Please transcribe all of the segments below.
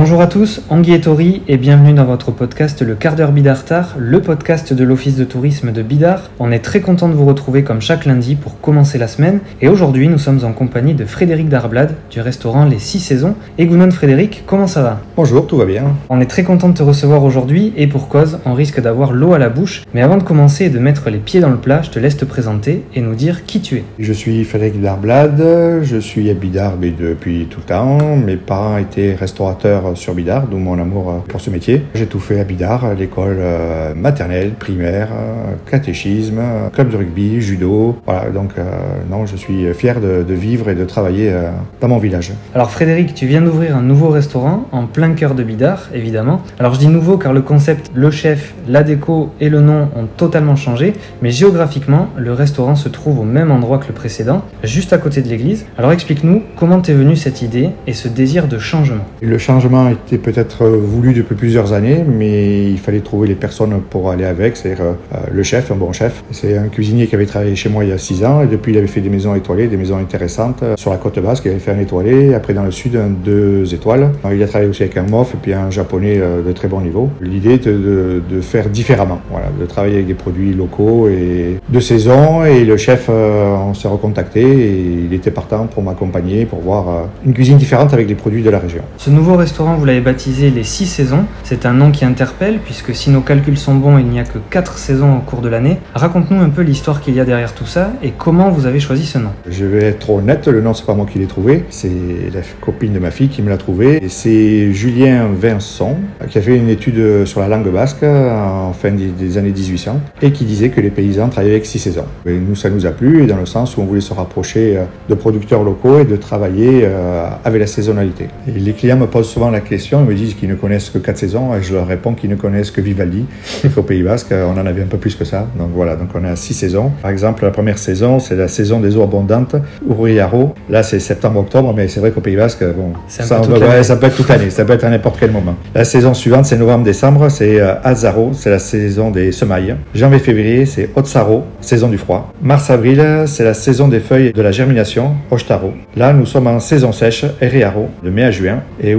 Bonjour à tous, Anguille et Tori et bienvenue dans votre podcast Le quart d'heure Bidartar, le podcast de l'Office de tourisme de Bidart. On est très content de vous retrouver comme chaque lundi pour commencer la semaine et aujourd'hui nous sommes en compagnie de Frédéric Darblad du restaurant Les Six Saisons. Et Gounon Frédéric, comment ça va? Bonjour, tout va bien. On est très content de te recevoir aujourd'hui et pour cause, on risque d'avoir l'eau à la bouche. Mais avant de commencer et de mettre les pieds dans le plat, je te laisse te présenter et nous dire qui tu es. Je suis Frédéric Darblad, je suis à Bidart depuis tout le temps. Mes parents étaient restaurateurs sur Bidart, d'où mon amour euh, pour ce métier. J'ai tout fait à Bidart, l'école euh, maternelle, primaire, euh, catéchisme, club de rugby, judo. Voilà, donc non, je suis fier de, vivre et de travailler dans mon village. Alors Frédéric, tu viens d'ouvrir un nouveau restaurant en plein cœur de Bidart, évidemment. Alors je dis nouveau car le concept, le chef, la déco et le nom ont totalement changé, mais géographiquement, le restaurant se trouve au même endroit que le précédent, juste à côté de l'église. Alors explique-nous comment t'es venue cette idée et ce désir de changement. Le changement changement était peut-être euh, voulu depuis plusieurs années, mais il fallait trouver les personnes pour aller avec, c'est-à-dire euh, le chef, un bon chef. C'est un cuisinier qui avait travaillé chez moi il y a six ans, et depuis il avait fait des maisons étoilées, des maisons intéressantes euh, sur la côte basque, il avait fait un étoilé, après dans le sud deux étoiles. Il a travaillé aussi avec un MOF et puis un japonais de très bon niveau. L'idée était de, de, faire différemment, voilà, de travailler avec des produits locaux et de saison, et le chef, on s'est recontacté et il était partant pour m'accompagner, pour voir une cuisine différente avec les produits de la région. Ce nouveau restaurant vous l'avez baptisé les six saisons. C'est un nom qui interpelle puisque si nos calculs sont bons, il n'y a que quatre saisons au cours de l'année. Raconte-nous un peu l'histoire qu'il y a derrière tout ça et comment vous avez choisi ce nom. Je vais être honnête, le nom c'est pas moi qui l'ai trouvé, c'est la copine de ma fille qui me l'a trouvé. C'est Julien Vincent qui a fait une étude sur la langue basque en fin des années 1800 et qui disait que les paysans travaillaient avec six saisons. Et nous, ça nous a plu dans le sens où on voulait se rapprocher euh, de producteurs locaux et de travailler euh, avec la saisonnalité. Et les clients me posent souvent la question, ils me disent qu'ils ne connaissent que quatre saisons, et je leur réponds qu'ils ne connaissent que Vivaldi. Qu'au Pays Basque, on en avait un peu plus que ça. Donc voilà, donc on a six saisons. Par exemple, la première saison, c'est la saison des eaux abondantes, Uriaro. Là, c'est septembre-octobre, mais c'est vrai qu'au Pays Basque, bon, ça, ça, peut être toute l'année, ça peut être à n'importe quel moment. La saison suivante, c'est novembre-décembre, c'est euh, Azaro, c'est la saison des semailles. Janvier-février, c'est Otsaro, saison du froid. Mars-avril, c'est la saison des feuilles de la germination, Oshtaro. Là, nous sommes en saison sèche, Eriaro, de mai à juin. Et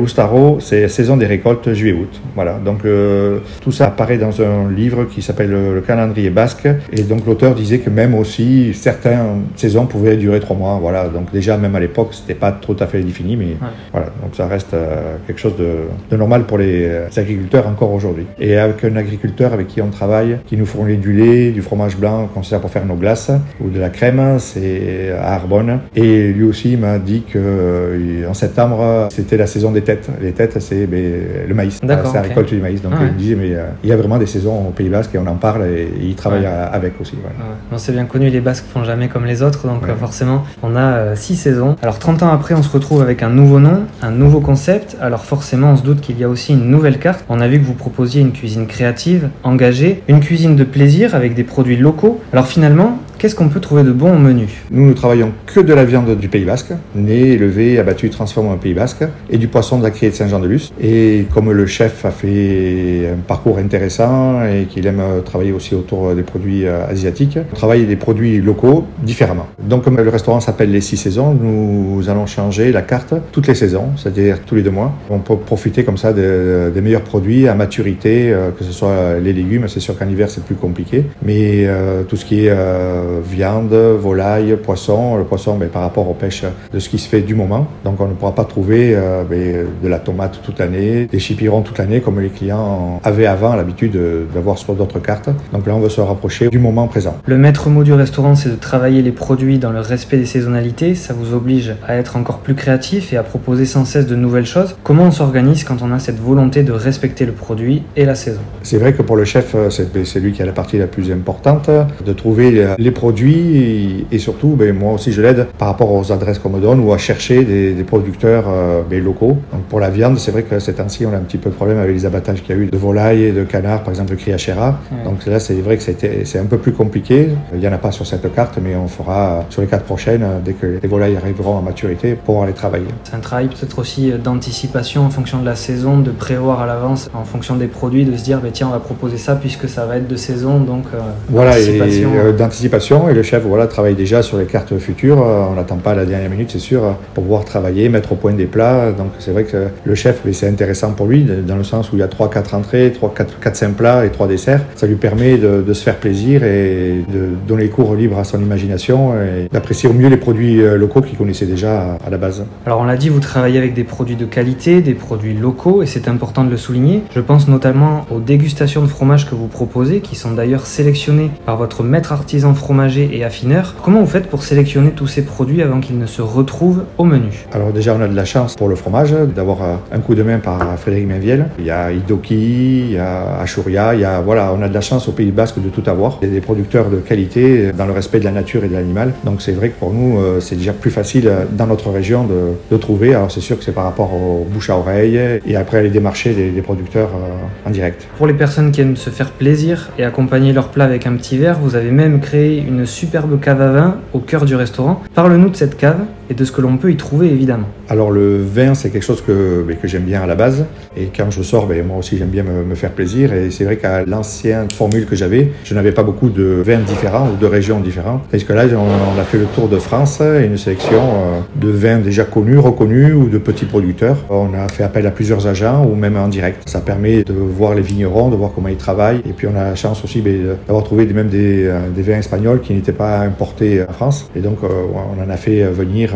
C'est saison des récoltes juillet-août. Voilà, donc euh, tout ça apparaît dans un livre qui s'appelle le, calendrier basque. Et donc l'auteur disait que même aussi certaines saisons pouvaient durer trois mois. Voilà, donc déjà même à l'époque c'était pas tout à fait défini, mais voilà, donc ça reste euh, quelque chose de, normal pour les, euh, agriculteurs encore aujourd'hui. Et avec un agriculteur avec qui on travaille, qui nous fournit du lait, du fromage blanc qu'on sert pour faire nos glaces ou de la crème, c'est à Arbonne. Et lui aussi m'a dit que en septembre c'était la saison des têtes les têtes, c'est le maïs. C'est la récolte du maïs. Donc il me disait, mais euh, il y a vraiment des saisons au Pays Basque et on en parle et, il travaille avec aussi. On c'est bien connu, les Basques font jamais comme les autres, donc euh, forcément, on a euh, six saisons. Alors 30 ans après, on se retrouve avec un nouveau nom, un nouveau concept. Alors forcément, on se doute qu'il y a aussi une nouvelle carte. On a vu que vous proposiez une cuisine créative, engagée, une cuisine de plaisir avec des produits locaux. Alors finalement, Qu'est-ce qu'on peut trouver de bon au menu? Nous ne travaillons que de la viande du Pays Basque, née, élevée, abattue, transformée au Pays Basque, et du poisson de la criée de Saint-Jean-de-Luz. Et comme le chef a fait un parcours intéressant et qu'il aime travailler aussi autour des produits euh, asiatiques, on travaille des produits locaux différemment. Donc comme le restaurant s'appelle les six saisons, nous allons changer la carte toutes les saisons, c'est-à-dire tous les deux mois. On peut profiter comme ça des meilleurs produits à maturité, euh, que ce soit les légumes, c'est sûr qu'en hiver c'est plus compliqué, mais euh, tout ce qui est viande, volaille, poisson. Le poisson, mais par rapport aux pêches de ce qui se fait du moment. Donc on ne pourra pas trouver euh, de la tomate toute l'année, des chipirons toute l'année comme les clients avaient avant l'habitude d'avoir sur d'autres cartes. Donc là, on veut se rapprocher du moment présent. Le maître mot du restaurant, c'est de travailler les produits dans le respect des saisonnalités. Ça vous oblige à être encore plus créatif et à proposer sans cesse de nouvelles choses. Comment on s'organise quand on a cette volonté de respecter le produit et la saison? C'est vrai que pour le chef, c'est lui qui a la partie la plus importante, de trouver les produits et, surtout, ben, moi aussi je l'aide par rapport aux adresses qu'on me donne ou à chercher des, producteurs euh, ben, locaux. Donc pour la viande, c'est vrai que ces temps-ci, on a un petit peu de problème avec les abattages qu'il y a eu de volailles et de canards, par exemple de criachera. Donc là, c'est vrai que c'est un peu plus compliqué. Il n'y en a pas sur cette carte, mais on fera sur les quatre prochaines, dès que les volailles arriveront à maturité, pour les travailler. C'est un travail peut-être aussi d'anticipation en fonction de la saison, de prévoir à l'avance en fonction des produits, de se dire, ben, tiens, on va proposer ça puisque ça va être de saison, donc euh, voilà, et, euh, d'anticipation et le chef voilà, travaille déjà sur les cartes futures. On n'attend pas la dernière minute, c'est sûr, pour pouvoir travailler, mettre au point des plats. Donc c'est vrai que le chef, c'est intéressant pour lui, dans le sens où il y a 3-4 entrées, 3, 4, 4, 5 plats et 3 desserts. Ça lui permet de, se faire plaisir et de donner cours libre à son imagination et d'apprécier au mieux les produits euh, locaux qu'il connaissait déjà à la base. Alors on l'a dit, vous travaillez avec des produits de qualité, des produits locaux et c'est important de le souligner. Je pense notamment aux dégustations de fromage que vous proposez, qui sont d'ailleurs sélectionnées par votre maître artisan fromager et affineur. Comment vous faites pour sélectionner tous ces produits avant qu'ils ne se retrouvent au menu? Alors déjà, on a de la chance pour le fromage d'avoir euh, un coup de main par Frédéric Mainviel. Il y a Idoki, il y a Achuria, il y a voilà, on a de la chance au Pays Basque de tout avoir. Il y a des producteurs de qualité dans le respect de la nature et de l'animal. Donc c'est vrai que pour nous, euh, c'est déjà plus facile euh, dans notre région de, de trouver. Alors c'est sûr que c'est par rapport aux bouche à oreille et après aller démarcher des, des producteurs en direct. Pour les personnes qui aiment se faire plaisir et accompagner leur plat avec un petit verre, vous avez même créé une superbe cave à vin au cœur du restaurant. Parle-nous de cette cave et de ce que l'on peut y trouver évidemment. Alors le vin, c'est quelque chose que, que j'aime bien à la base. Et quand je sors, ben, moi aussi j'aime bien me, faire plaisir. Et c'est vrai qu'à l'ancienne formule que j'avais, je n'avais pas beaucoup de vins différents ou de régions différentes. Parce que là, on, a fait le tour de France, une sélection euh, de vins déjà connus, reconnus ou de petits producteurs. On a fait appel à plusieurs agents ou même en direct. Ça permet de voir les vignerons, de voir comment ils travaillent. Et puis on a la chance aussi ben, d'avoir trouvé même euh, des, vins espagnols qui n'étaient pas importés en France. Et donc euh, on en a fait venir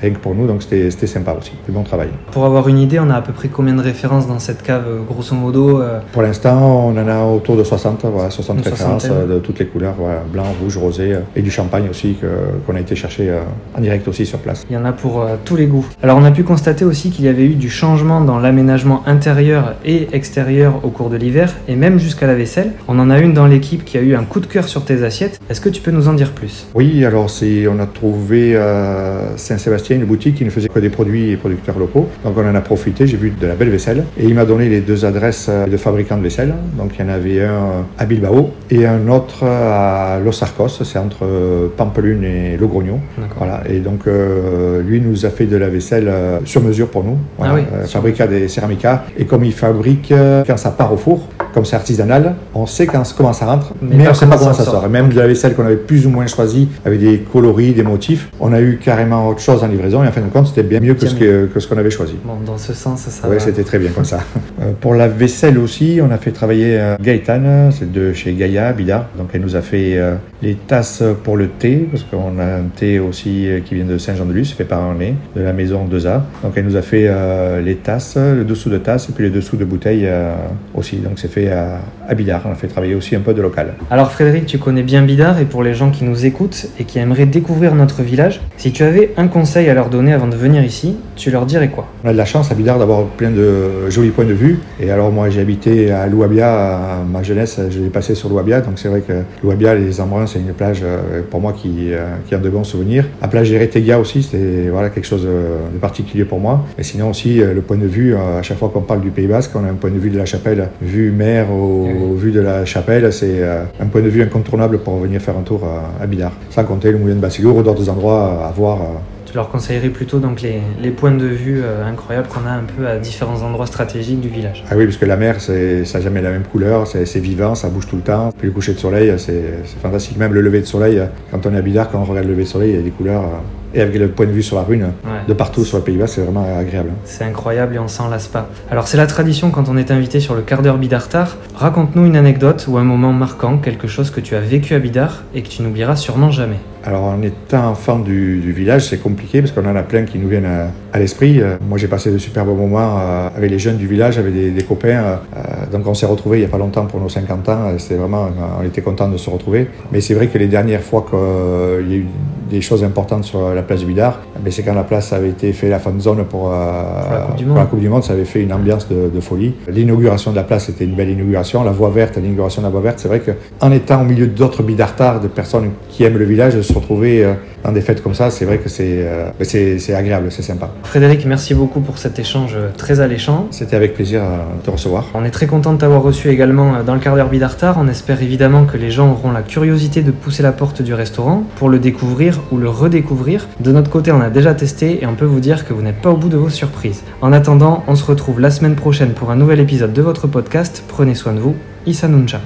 rien que pour nous. Donc c'était sympa aussi, du bon travail. Pour avoir une idée, on a à peu près combien de références dans cette cave, euh, grosso modo euh? Pour l'instant, on en a autour de 60, voilà, 60 références euh, de toutes les couleurs, voilà, blanc, rouge, rosé, et du champagne aussi qu'on a été chercher en direct aussi sur place. Il y en a pour tous les goûts. Alors on a pu constater aussi qu'il y avait eu du changement dans l'aménagement intérieur et extérieur au cours de l'hiver, et même jusqu'à la vaisselle. On en a une dans l'équipe qui a eu un coup de cœur sur tes assiettes. Est-ce que tu peux nous en dire plus? Oui, alors c'est, on a trouvé à Saint-Sébastien une boutique qui ne faisait que des produits et producteurs locaux. Donc on en a profité, j'ai vu de la belle vaisselle. Et il m'a donné les deux adresses de fabricants de vaisselle. Donc il y en avait un à Bilbao et un autre à Los Arcos, c'est entre Pampelune et Logrogno. Voilà. Et donc euh, lui nous a fait de la vaisselle euh, sur mesure pour nous. Voilà. Ah oui, euh, fabrica des Ceramica. Et comme il fabrique euh, quand ça part au four, comme c'est artisanal, on sait quand, comment ça rentre, mais, mais on ne sait pas comment ça, sort. Et même de la vaisselle qu'on avait plus ou moins choisie, avec des coloris, des motifs, on a eu carrément autre chose en livraison. Et en fin de compte, c'était bien mieux que ce, que, que ce qu'on avait choisi. Bon, dans ce sens, ça Oui, c'était très bien comme ça. euh, pour la vaisselle aussi, on a fait travailler euh, Gaëtan, c'est de chez Gaïa, Bidar. Donc elle nous a fait euh, les tasses pour le thé, parce qu'on a un thé aussi euh, qui vient de Saint-Jean-de-Luz, fait par Arnay, de la maison 2A. Donc elle nous a fait les tasses, le dessous de tasse et puis les dessous de bouteilles euh, aussi. Donc c'est fait à, à Bidar. On a fait travailler aussi un peu de local. Alors Frédéric, tu connais bien Bidar et pour les gens qui nous écoutent et qui aimeraient découvrir notre village, si tu avais un conseil à leur donner avant de venir ici, tu leur dirais quoi? On a de la chance à Bidar d'avoir plein de jolis points de vue. Et alors moi j'ai habité à Louabia, à ma jeunesse, je l'ai passé sur Louabia. Donc c'est vrai que Louabia, les Embruns, c'est une plage pour moi qui, qui a de bons souvenirs. La plage d'Eretegia aussi, c'était voilà, quelque chose de particulier pour moi. Et sinon aussi le point de vue, à chaque fois qu'on parle du Pays Basque, on a un point de vue de la chapelle, vue mer au, vue de la chapelle, c'est un point de vue incontournable pour venir faire un tour à, à Bidar. Sans compter le moulin de Bassigour ou d'autres endroits à voir tu leur conseillerais plutôt donc les, les points de vue euh, incroyables qu'on a un peu à différents endroits stratégiques du village. Ah oui, parce que la mer, ça n'a jamais la même couleur, c'est vivant, ça bouge tout le temps. Puis le coucher de soleil, c'est fantastique. Même le lever de soleil, quand on est à Bidar, quand on regarde le lever de soleil, il y a des couleurs. Et avec le point de vue sur la rune, ouais. de partout sur le Pays Bas, c'est vraiment agréable. C'est incroyable et on s'en lasse pas. Alors c'est la tradition quand on est invité sur le quart d'heure Bidartar. Raconte-nous une anecdote ou un moment marquant, quelque chose que tu as vécu à Bidar et que tu n'oublieras sûrement jamais. Alors en étant enfant du, du village, c'est compliqué parce qu'on en a plein qui nous viennent à, à l'esprit. Euh, moi j'ai passé de super bons moments euh, avec les jeunes du village, avec des, des copains. Euh, donc on s'est retrouvés il n'y a pas longtemps pour nos 50 ans. C'était vraiment, on était content de se retrouver. Mais c'est vrai que les dernières fois qu'il y a eu des choses importantes sur la place du Bidar, c'est quand la place avait été fait la fan zone pour, pour, la coupe, pour la coupe du Monde. Ça avait fait une ambiance de, de folie. L'inauguration de la place était une belle inauguration. La voie verte, l'inauguration de la voie verte, c'est vrai qu'en étant au milieu d'autres bidartards, de personnes qui aiment le village, se retrouver dans des fêtes comme ça, c'est vrai que c'est euh, agréable, c'est sympa. Frédéric, merci beaucoup pour cet échange très alléchant. C'était avec plaisir de te recevoir. On est très content de t'avoir reçu également dans le quart d'heure Bidartar. On espère évidemment que les gens auront la curiosité de pousser la porte du restaurant pour le ou le redécouvrir. De notre côté, on a déjà testé et on peut vous dire que vous n'êtes pas au bout de vos surprises. En attendant, on se retrouve la semaine prochaine pour un nouvel épisode de votre podcast. Prenez soin de vous. Issa Nuncha.